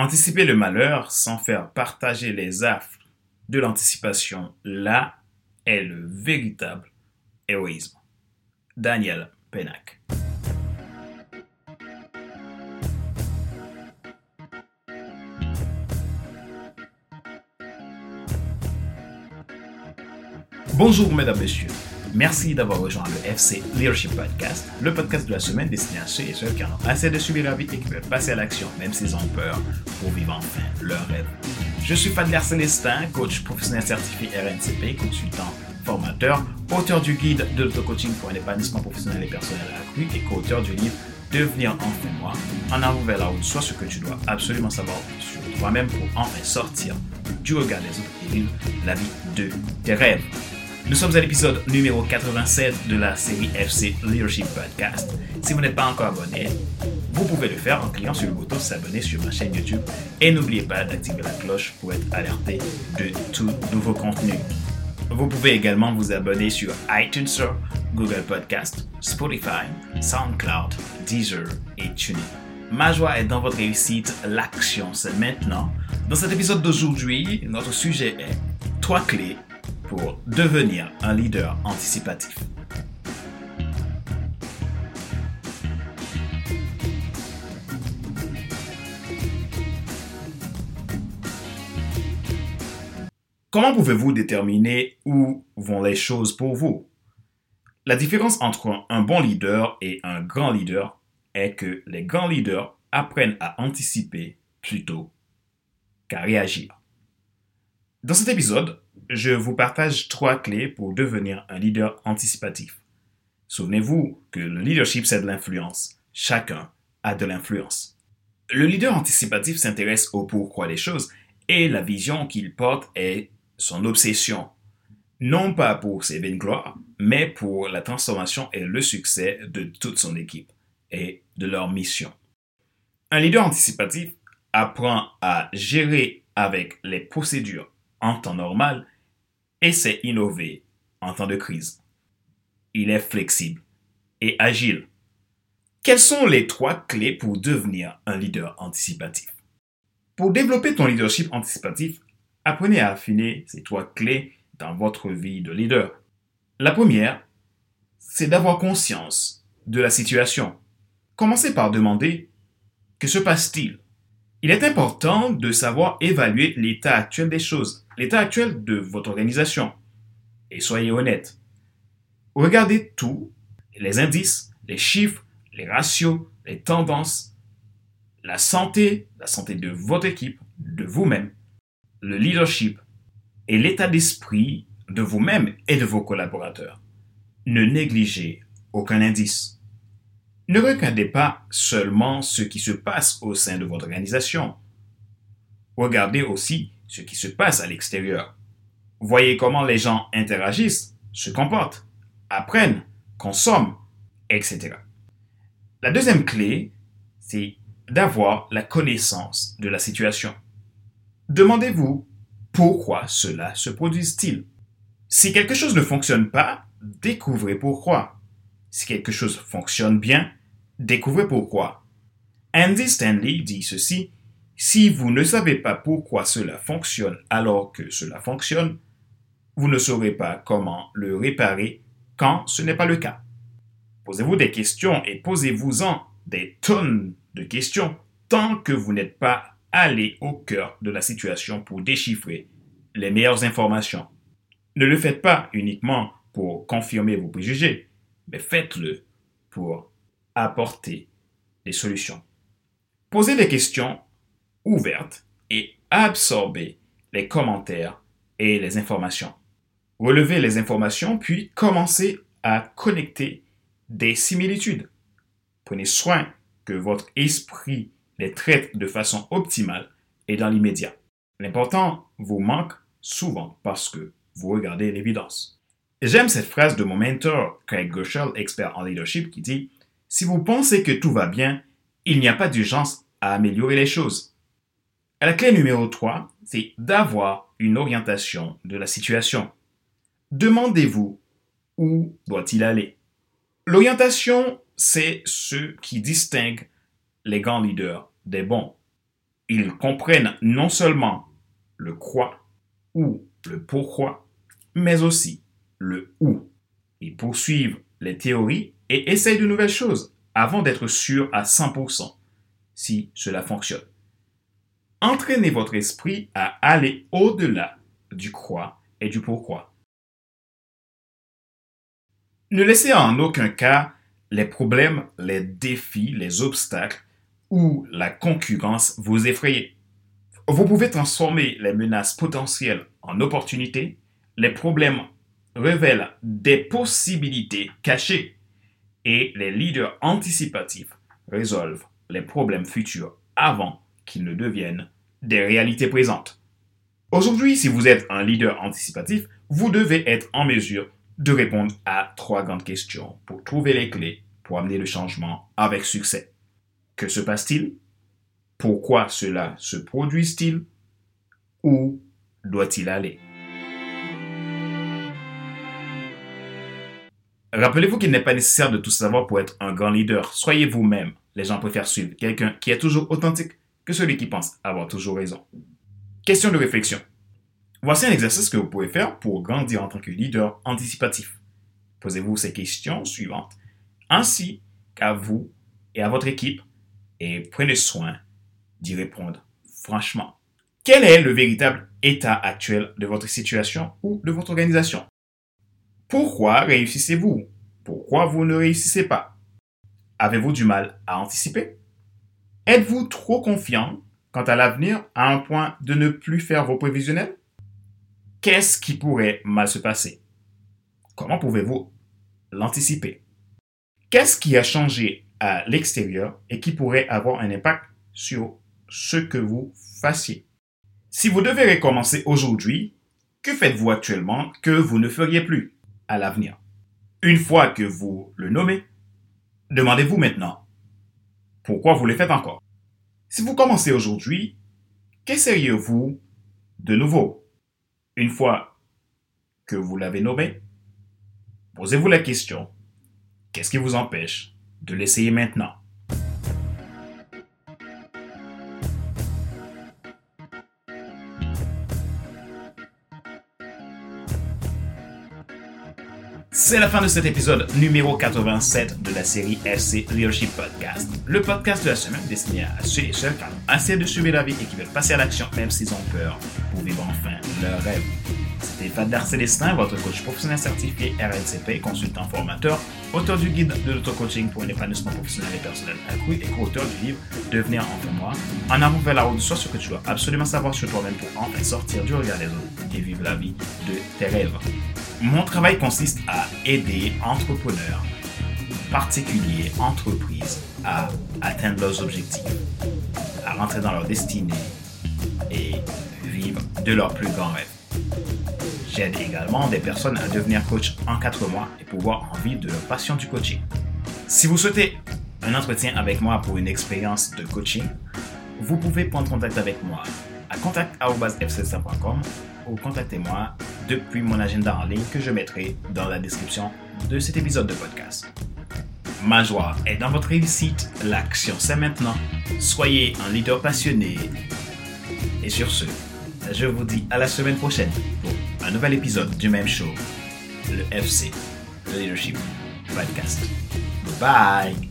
Anticiper le malheur sans faire partager les affres de l'anticipation, là est le véritable héroïsme. Daniel Pennac. Bonjour mesdames, messieurs. Merci d'avoir rejoint le FC Leadership Podcast, le podcast de la semaine destiné à ceux et celles qui en ont assez de subir la vie et qui veulent passer à l'action, même s'ils ont peur, pour vivre enfin leur rêve. Je suis Fadler Célestin, coach professionnel certifié RNCP, consultant, formateur, auteur du guide de l'auto-coaching pour un épanouissement professionnel et personnel accru et co-auteur du livre Devenir enfin moi, en avant vers la route, soit ce que tu dois absolument savoir sur toi-même pour enfin sortir du regard des autres et vivre la vie de tes rêves. Nous sommes à l'épisode numéro 87 de la série FC Leadership Podcast. Si vous n'êtes pas encore abonné, vous pouvez le faire en cliquant sur le bouton s'abonner sur ma chaîne YouTube et n'oubliez pas d'activer la cloche pour être alerté de tout nouveau contenu. Vous pouvez également vous abonner sur iTunes Google Podcast, Spotify, SoundCloud, Deezer et TuneIn. Ma joie est dans votre réussite, l'action c'est maintenant. Dans cet épisode d'aujourd'hui, notre sujet est trois clés pour devenir un leader anticipatif. Comment pouvez-vous déterminer où vont les choses pour vous? La différence entre un bon leader et un grand leader est que les grands leaders apprennent à anticiper plutôt qu'à réagir. Dans cet épisode, je vous partage trois clés pour devenir un leader anticipatif. Souvenez-vous que le leadership, c'est de l'influence. Chacun a de l'influence. Le leader anticipatif s'intéresse au pourquoi des choses et la vision qu'il porte est son obsession. Non pas pour ses vaines gloires, mais pour la transformation et le succès de toute son équipe et de leur mission. Un leader anticipatif apprend à gérer avec les procédures en temps normal et c'est innover en temps de crise. Il est flexible et agile. Quelles sont les trois clés pour devenir un leader anticipatif? Pour développer ton leadership anticipatif, apprenez à affiner ces trois clés dans votre vie de leader. La première, c'est d'avoir conscience de la situation. Commencez par demander que se passe-t-il? Il est important de savoir évaluer l'état actuel des choses l'état actuel de votre organisation. Et soyez honnête. Regardez tout, les indices, les chiffres, les ratios, les tendances, la santé, la santé de votre équipe, de vous-même, le leadership et l'état d'esprit de vous-même et de vos collaborateurs. Ne négligez aucun indice. Ne regardez pas seulement ce qui se passe au sein de votre organisation. Regardez aussi ce qui se passe à l'extérieur. Voyez comment les gens interagissent, se comportent, apprennent, consomment, etc. La deuxième clé, c'est d'avoir la connaissance de la situation. Demandez-vous pourquoi cela se produit-il. Si quelque chose ne fonctionne pas, découvrez pourquoi. Si quelque chose fonctionne bien, découvrez pourquoi. Andy Stanley dit ceci si vous ne savez pas pourquoi cela fonctionne alors que cela fonctionne, vous ne saurez pas comment le réparer quand ce n'est pas le cas. Posez-vous des questions et posez-vous-en des tonnes de questions tant que vous n'êtes pas allé au cœur de la situation pour déchiffrer les meilleures informations. Ne le faites pas uniquement pour confirmer vos préjugés, mais faites-le pour apporter des solutions. Posez des questions ouverte et absorber les commentaires et les informations. Relevez les informations puis commencez à connecter des similitudes. Prenez soin que votre esprit les traite de façon optimale et dans l'immédiat. L'important vous manque souvent parce que vous regardez l'évidence. J'aime cette phrase de mon mentor Craig Gershel, expert en leadership, qui dit Si vous pensez que tout va bien, il n'y a pas d'urgence à améliorer les choses. La clé numéro 3, c'est d'avoir une orientation de la situation. Demandez-vous où doit-il aller. L'orientation, c'est ce qui distingue les grands leaders des bons. Ils comprennent non seulement le quoi ou le pourquoi, mais aussi le où. Ils poursuivent les théories et essayent de nouvelles choses avant d'être sûrs à 100% si cela fonctionne. Entraînez votre esprit à aller au-delà du quoi et du pourquoi. Ne laissez en aucun cas les problèmes, les défis, les obstacles ou la concurrence vous effrayer. Vous pouvez transformer les menaces potentielles en opportunités. Les problèmes révèlent des possibilités cachées et les leaders anticipatifs résolvent les problèmes futurs avant qu'ils ne deviennent des réalités présentes. Aujourd'hui, si vous êtes un leader anticipatif, vous devez être en mesure de répondre à trois grandes questions pour trouver les clés pour amener le changement avec succès. Que se passe-t-il? Pourquoi cela se produit-il? Où doit-il aller? Rappelez-vous qu'il n'est pas nécessaire de tout savoir pour être un grand leader. Soyez vous-même. Les gens préfèrent suivre quelqu'un qui est toujours authentique que celui qui pense avoir toujours raison. Question de réflexion. Voici un exercice que vous pouvez faire pour grandir en tant que leader anticipatif. Posez-vous ces questions suivantes, ainsi qu'à vous et à votre équipe, et prenez soin d'y répondre franchement. Quel est le véritable état actuel de votre situation ou de votre organisation? Pourquoi réussissez-vous? Pourquoi vous ne réussissez pas? Avez-vous du mal à anticiper? Êtes-vous trop confiant quant à l'avenir à un point de ne plus faire vos prévisionnels? Qu'est-ce qui pourrait mal se passer? Comment pouvez-vous l'anticiper? Qu'est-ce qui a changé à l'extérieur et qui pourrait avoir un impact sur ce que vous fassiez? Si vous devez recommencer aujourd'hui, que faites-vous actuellement que vous ne feriez plus? À l'avenir. Une fois que vous le nommez, Demandez-vous maintenant, pourquoi vous le faites encore? Si vous commencez aujourd'hui, qu'essayeriez-vous de nouveau? Une fois que vous l'avez nommé, posez-vous la question, qu'est-ce qui vous empêche de l'essayer maintenant? C'est la fin de cet épisode numéro 87 de la série FC Leadership Podcast. Le podcast de la semaine destiné à ceux et celles qui ont assez de suivre la vie et qui veulent passer à l'action même s'ils ont peur pour vivre enfin leur rêve. C'était Fadler Célestin, votre coach professionnel certifié RNCP, consultant formateur, auteur du guide de l'auto-coaching pour un épanouissement professionnel et personnel accru et co-auteur du livre Devenir enfin moi. En avant vers la route de ce que tu dois absolument savoir sur toi-même pour enfin sortir du regard des autres et vivre la vie de tes rêves. Mon travail consiste à aider entrepreneurs, particuliers, entreprises à atteindre leurs objectifs, à rentrer dans leur destinée et vivre de leurs plus grands rêves. J'aide également des personnes à devenir coach en 4 mois et pouvoir en vivre de leur passion du coaching. Si vous souhaitez un entretien avec moi pour une expérience de coaching, vous pouvez prendre contact avec moi à contact.fcsa.com contactez-moi depuis mon agenda en ligne que je mettrai dans la description de cet épisode de podcast. Ma joie est dans votre réussite, l'action c'est maintenant. Soyez un leader passionné. Et sur ce, je vous dis à la semaine prochaine pour un nouvel épisode du même show, le FC, le Leadership Podcast. Bye!